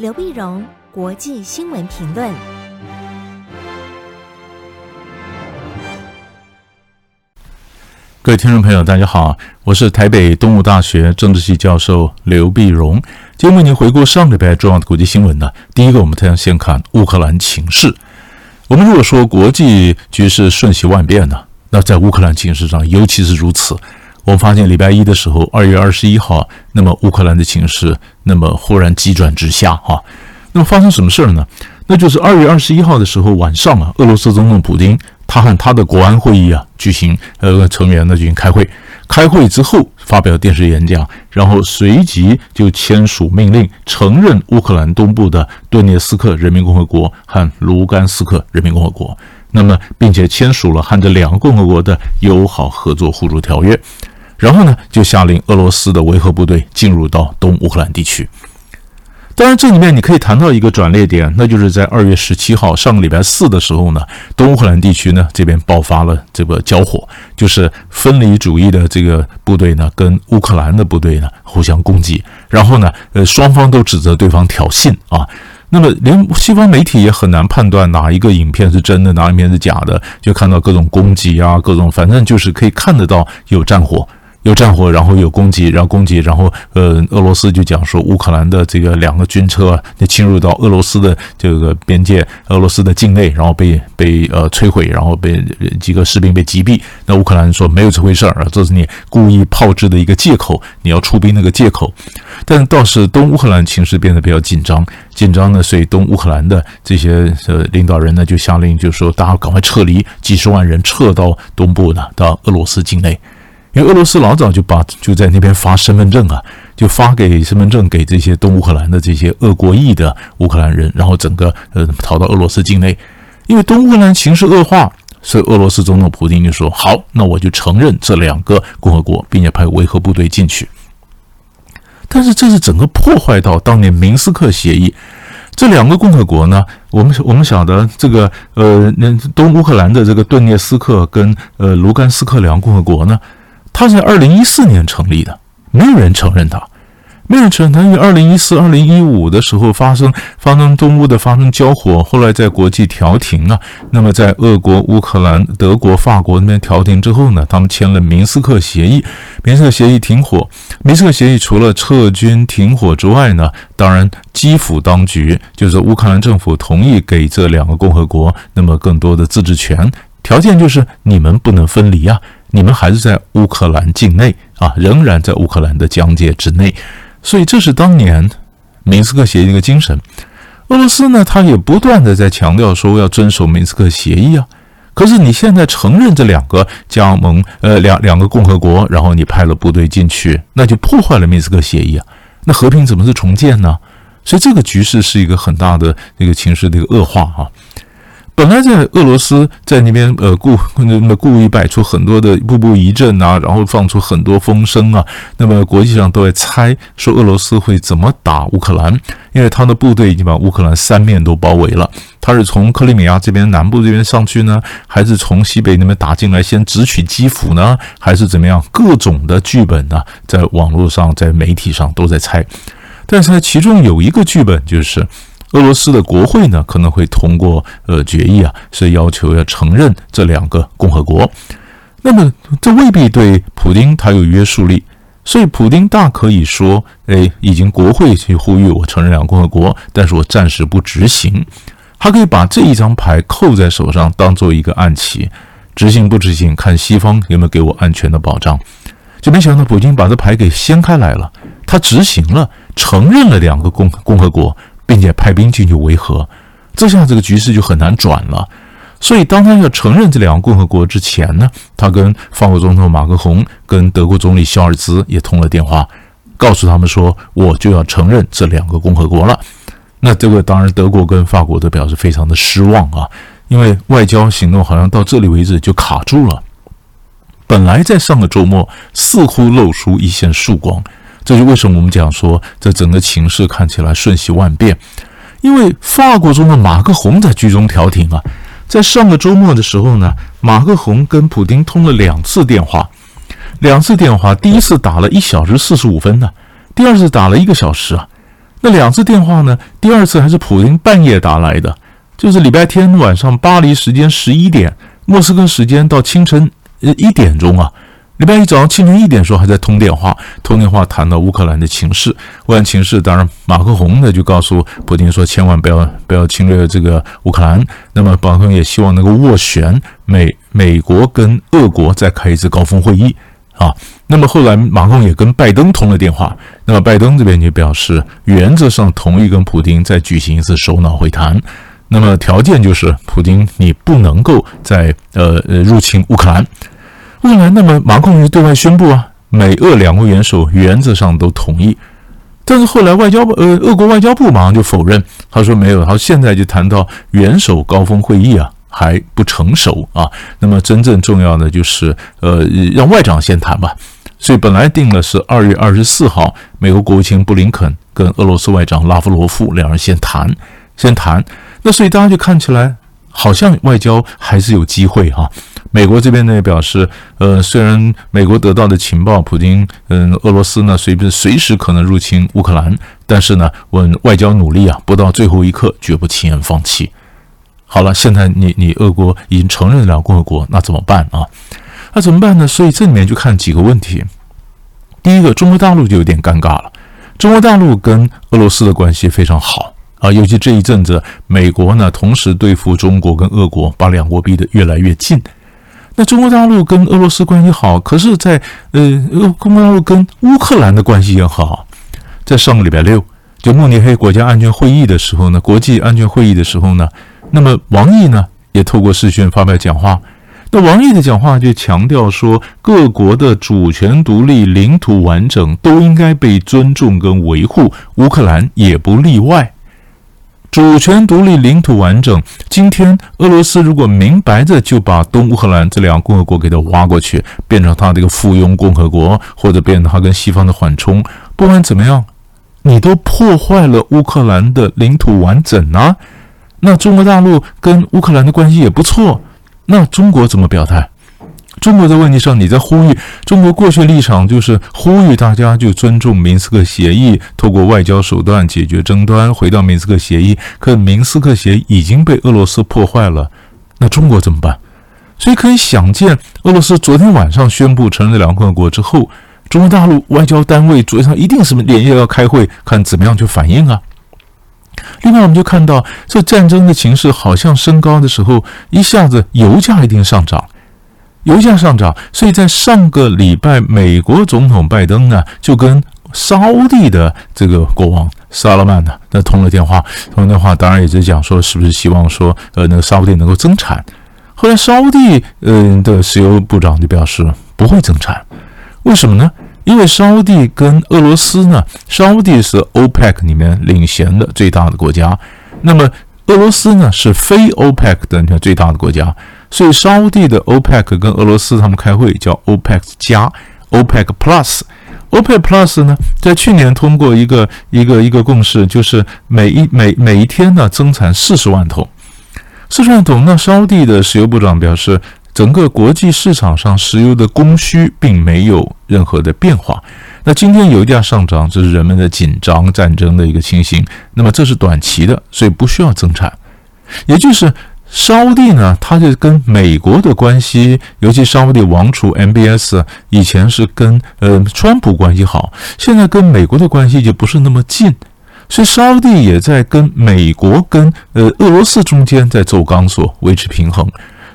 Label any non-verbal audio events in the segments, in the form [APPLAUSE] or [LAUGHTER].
刘碧荣，国际新闻评论。各位听众朋友，大家好，我是台北东吴大学政治系教授刘碧荣。今天为您回顾上礼拜重要的国际新闻呢。第一个，我们先先看乌克兰情势。我们如果说国际局势瞬息万变呢，那在乌克兰情势上尤其是如此。我们发现礼拜一的时候，二月二十一号，那么乌克兰的情势那么忽然急转直下哈。那么发生什么事儿呢？那就是二月二十一号的时候晚上啊，俄罗斯总统普京。他和他的国安会议啊举行，呃，成员呢进行开会，开会之后发表电视演讲，然后随即就签署命令，承认乌克兰东部的顿涅斯克人民共和国和卢甘斯克人民共和国，那么并且签署了和这两个共和国的友好合作互助条约，然后呢就下令俄罗斯的维和部队进入到东乌克兰地区。当然，这里面你可以谈到一个转捩点，那就是在二月十七号上个礼拜四的时候呢，东乌克兰地区呢这边爆发了这个交火，就是分离主义的这个部队呢跟乌克兰的部队呢互相攻击，然后呢，呃，双方都指责对方挑衅啊。那么连西方媒体也很难判断哪一个影片是真的，哪一片是假的，就看到各种攻击啊，各种反正就是可以看得到有战火。有战火，然后有攻击，然后攻击，然后呃，俄罗斯就讲说乌克兰的这个两个军车啊，就侵入到俄罗斯的这个边界，俄罗斯的境内，然后被被呃摧毁，然后被几个士兵被击毙。那乌克兰说没有这回事儿啊，这是你故意炮制的一个借口，你要出兵那个借口。但倒是东乌克兰情势变得比较紧张，紧张呢，所以东乌克兰的这些呃领导人呢就下令，就说大家赶快撤离，几十万人撤到东部呢，到俄罗斯境内。因为俄罗斯老早就把就在那边发身份证啊，就发给身份证给这些东乌克兰的这些俄国裔的乌克兰人，然后整个呃逃到俄罗斯境内。因为东乌克兰情势恶化，所以俄罗斯总统普京就说：“好，那我就承认这两个共和国，并且派维和部队进去。”但是这是整个破坏到当年明斯克协议。这两个共和国呢，我们我们晓得这个呃，那东乌克兰的这个顿涅斯克跟呃卢甘斯克两个共和国呢。他是在二零一四年成立的，没有人承认他，没有人承认他。因为二零一四、二零一五的时候发生发生东乌的发生交火，后来在国际调停啊。那么在俄国、乌克兰、德国、法国那边调停之后呢，他们签了明斯克协议。明斯克协议停火，明斯克协议除了撤军停火之外呢，当然基辅当局就是乌克兰政府同意给这两个共和国那么更多的自治权，条件就是你们不能分离啊。你们还是在乌克兰境内啊，仍然在乌克兰的疆界之内，所以这是当年明斯克协议的一个精神。俄罗斯呢，他也不断的在强调说要遵守明斯克协议啊。可是你现在承认这两个加盟，呃，两两个共和国，然后你派了部队进去，那就破坏了明斯克协议啊。那和平怎么是重建呢？所以这个局势是一个很大的这个情势的一个恶化啊。本来在俄罗斯在那边呃故 [LAUGHS] 那么故意摆出很多的步步一阵啊，然后放出很多风声啊，那么国际上都在猜说俄罗斯会怎么打乌克兰，因为他的部队已经把乌克兰三面都包围了。他是从克里米亚这边南部这边上去呢，还是从西北那边打进来先直取基辅呢，还是怎么样？各种的剧本呢，在网络上在媒体上都在猜，但是呢，其中有一个剧本就是。俄罗斯的国会呢，可能会通过呃决议啊，是要求要承认这两个共和国。那么这未必对普丁他有约束力，所以普丁大可以说，哎，已经国会去呼吁我承认两个共和国，但是我暂时不执行。他可以把这一张牌扣在手上，当做一个暗棋，执行不执行，看西方有没有给我安全的保障。就没想到普京把这牌给掀开来了，他执行了，承认了两个共共和国。并且派兵进去维和，这下这个局势就很难转了。所以，当他要承认这两个共和国之前呢，他跟法国总统马克宏、跟德国总理肖尔兹也通了电话，告诉他们说，我就要承认这两个共和国了。那这个当然，德国跟法国都表示非常的失望啊，因为外交行动好像到这里为止就卡住了。本来在上个周末似乎露出一线曙光。这就为什么我们讲说，这整个情势看起来瞬息万变，因为法国中的马克宏在居中调停啊。在上个周末的时候呢，马克宏跟普丁通了两次电话，两次电话，第一次打了一小时四十五分呢，第二次打了一个小时啊。那两次电话呢，第二次还是普丁半夜打来的，就是礼拜天晚上巴黎时间十一点，莫斯科时间到清晨呃一点钟啊。礼拜一早上清晨一点的时候还在通电话，通电话谈到乌克兰的情势，乌克兰情势，当然马克宏呢就告诉普京说，千万不要不要侵略这个乌克兰。那么马克宏也希望能够斡旋美美国跟俄国再开一次高峰会议啊。那么后来马克宏也跟拜登通了电话，那么拜登这边就表示原则上同意跟普京再举行一次首脑会谈，那么条件就是普京你不能够再呃呃入侵乌克兰。乌克兰，那么马克宏就对外宣布啊，美俄两国元首原则上都同意，但是后来外交部呃，俄国外交部马上就否认，他说没有，他现在就谈到元首高峰会议啊还不成熟啊，那么真正重要的就是呃让外长先谈吧，所以本来定的是二月二十四号，美国国务卿布林肯跟俄罗斯外长拉夫罗夫两人先谈，先谈，那所以大家就看起来好像外交还是有机会哈、啊。美国这边呢也表示，呃，虽然美国得到的情报，普京，嗯，俄罗斯呢随便随时可能入侵乌克兰，但是呢，我外交努力啊，不到最后一刻绝不轻言放弃。好了，现在你你俄国已经承认了共和国，那怎么办啊？那怎么办呢？所以这里面就看几个问题。第一个，中国大陆就有点尴尬了。中国大陆跟俄罗斯的关系非常好啊，尤其这一阵子，美国呢同时对付中国跟俄国，把两国逼得越来越近。那中国大陆跟俄罗斯关系好，可是在，在呃，中国大陆跟乌克兰的关系也好。在上个礼拜六，就慕尼黑国家安全会议的时候呢，国际安全会议的时候呢，那么王毅呢也透过视讯发表讲话。那王毅的讲话就强调说，各国的主权独立、领土完整都应该被尊重跟维护，乌克兰也不例外。主权独立、领土完整。今天俄罗斯如果明白着就把东乌克兰这两个共和国给它挖过去，变成它这个附庸共和国，或者变成它跟西方的缓冲，不管怎么样，你都破坏了乌克兰的领土完整啊！那中国大陆跟乌克兰的关系也不错，那中国怎么表态？中国的问题上，你在呼吁中国过去立场就是呼吁大家就尊重明斯克协议，透过外交手段解决争端，回到明斯克协议。可明斯克协议已经被俄罗斯破坏了，那中国怎么办？所以可以想见，俄罗斯昨天晚上宣布承认两个共和国之后，中国大陆外交单位昨天上一定是连夜要开会，看怎么样去反应啊。另外，我们就看到这战争的情势好像升高的时候，一下子油价一定上涨。油价上涨，所以在上个礼拜，美国总统拜登呢就跟沙乌地的这个国王萨勒曼呢那通了电话，通了电话，当然也是讲说是不是希望说呃那个沙乌地能够增产。后来沙乌地嗯的石油部长就表示不会增产，为什么呢？因为沙乌地跟俄罗斯呢，沙乌地是 OPEC 里面领衔的最大的国家，那么俄罗斯呢是非 OPEC 的最大的国家。所以，沙地的 OPEC 跟俄罗斯他们开会叫 OPEC 加 OPEC Plus。OPEC Plus 呢，在去年通过一个一个一个共识，就是每一每每一天呢增产四十万桶，四十万桶。那沙地的石油部长表示，整个国际市场上石油的供需并没有任何的变化。那今天油价上涨，这是人们的紧张战争的一个情形。那么这是短期的，所以不需要增产，也就是。沙乌地呢，他就跟美国的关系，尤其沙乌地王储 MBS 以前是跟呃川普关系好，现在跟美国的关系就不是那么近，所以沙乌地也在跟美国跟呃俄罗斯中间在走钢索，维持平衡，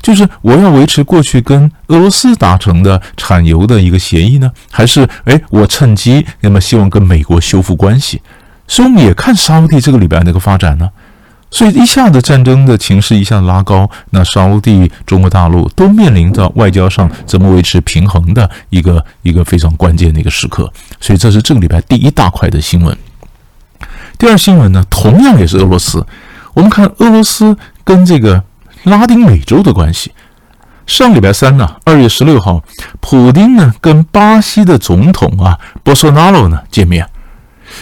就是我要维持过去跟俄罗斯达成的产油的一个协议呢，还是哎我趁机那么希望跟美国修复关系，所以我们也看沙乌地这个礼拜那个发展呢。所以一下子战争的情势一下子拉高，那沙乌地、中国大陆都面临着外交上怎么维持平衡的一个一个非常关键的一个时刻。所以这是这个礼拜第一大块的新闻。第二新闻呢，同样也是俄罗斯。我们看俄罗斯跟这个拉丁美洲的关系。上礼拜三呢，二月十六号，普丁呢跟巴西的总统啊波索纳罗呢见面。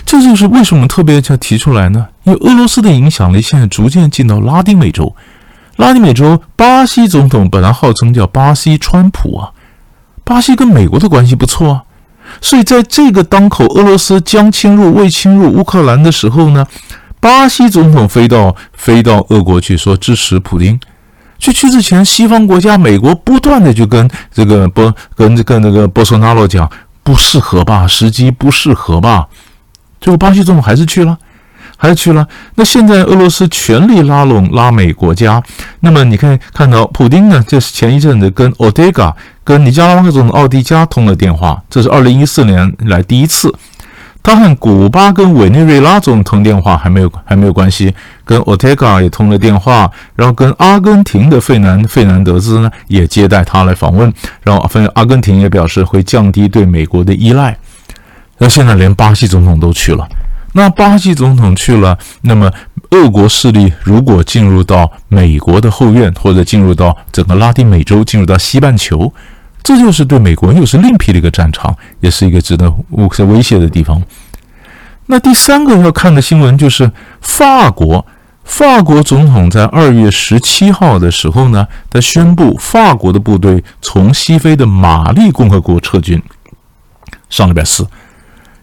这就是为什么特别要提出来呢？因为俄罗斯的影响力现在逐渐进到拉丁美洲。拉丁美洲，巴西总统本来号称叫巴西川普啊，巴西跟美国的关系不错啊。所以在这个当口，俄罗斯将侵入未侵入乌克兰的时候呢，巴西总统飞到飞到俄国去说支持普京。去去之前，西方国家美国不断的就跟这个波跟这个那个波索纳罗讲不适合吧，时机不适合吧。最后巴西总统还是去了。还是去了。那现在俄罗斯全力拉拢拉美国家。那么你可以看到，普丁呢，就是前一阵子跟奥德加、跟尼加拉瓜总统奥迪加通了电话，这是二零一四年来第一次。他和古巴跟委内瑞拉总统通电话还没有还没有关系，跟奥德加也通了电话，然后跟阿根廷的费南费南德兹呢也接待他来访问，然后阿根廷也表示会降低对美国的依赖。那现在连巴西总统都去了。那巴西总统去了，那么俄国势力如果进入到美国的后院，或者进入到整个拉丁美洲，进入到西半球，这就是对美国又是另辟的一个战场，也是一个值得威胁的地方。那第三个要看的新闻就是法国，法国总统在二月十七号的时候呢，他宣布法国的部队从西非的马利共和国撤军，上礼拜四。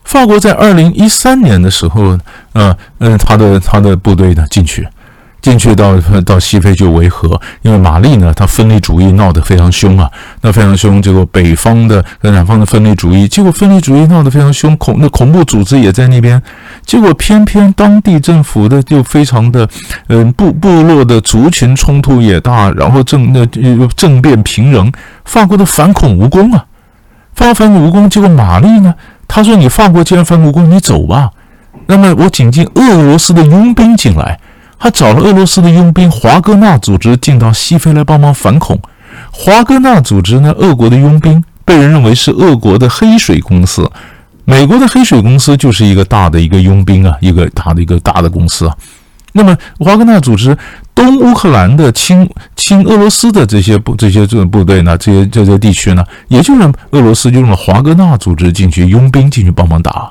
法国在二零一三年的时候，呃，嗯，他的他的部队呢进去，进去到到西非就维和，因为马利呢，他分离主义闹得非常凶啊，那非常凶，结果北方的和南方的分离主义，结果分离主义闹得非常凶，恐那恐怖组织也在那边，结果偏偏当地政府的就非常的，嗯，部部落的族群冲突也大，然后政那政变频仍，法国的反恐无功啊，法国反恐无功，结果马利呢？他说：“你放过既然反恐无功，你走吧。那么我请进俄罗斯的佣兵进来，还找了俄罗斯的佣兵华格纳组织进到西非来帮忙反恐。华格纳组织呢，俄国的佣兵被人认为是俄国的黑水公司，美国的黑水公司就是一个大的一个佣兵啊，一个大的一个大的公司啊。那么华格纳组织。”东乌克兰的亲亲俄罗斯的这些部这些这种部队呢，这些这些地区呢，也就是俄罗斯就用了华格纳组织进去佣兵进去帮忙打，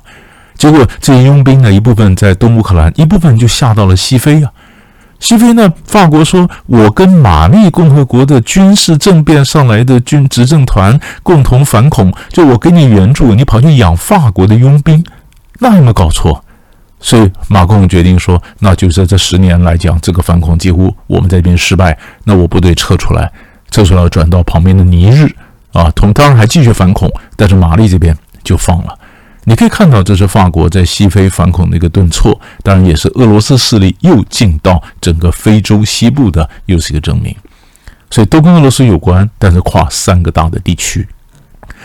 结果这些佣兵呢，一部分在东乌克兰，一部分就下到了西非啊。西非呢，法国说，我跟马利共和国的军事政变上来的军执政团共同反恐，就我给你援助，你跑去养法国的佣兵，那有没有搞错？所以马克龙决定说，那就是这十年来讲，这个反恐几乎我们在这边失败，那我部队撤出来，撤出来转到旁边的尼日啊，同当然还继续反恐，但是马利这边就放了。你可以看到，这是法国在西非反恐的一个顿挫，当然也是俄罗斯势力又进到整个非洲西部的又是一个证明。所以都跟俄罗斯有关，但是跨三个大的地区。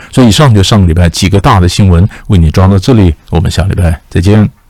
所以以上就上个礼拜几个大的新闻为你抓到这里，我们下礼拜再见。